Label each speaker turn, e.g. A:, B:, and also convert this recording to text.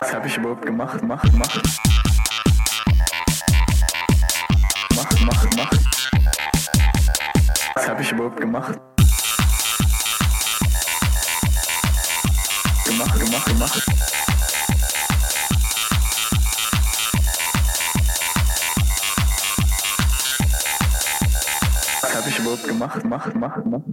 A: Was habe ich überhaupt gemacht? Macht, macht. Macht, macht, macht. Was habe ich überhaupt gemacht? Gemacht, gemacht, gemacht. Habe ich überhaupt gemacht? Macht, macht, macht.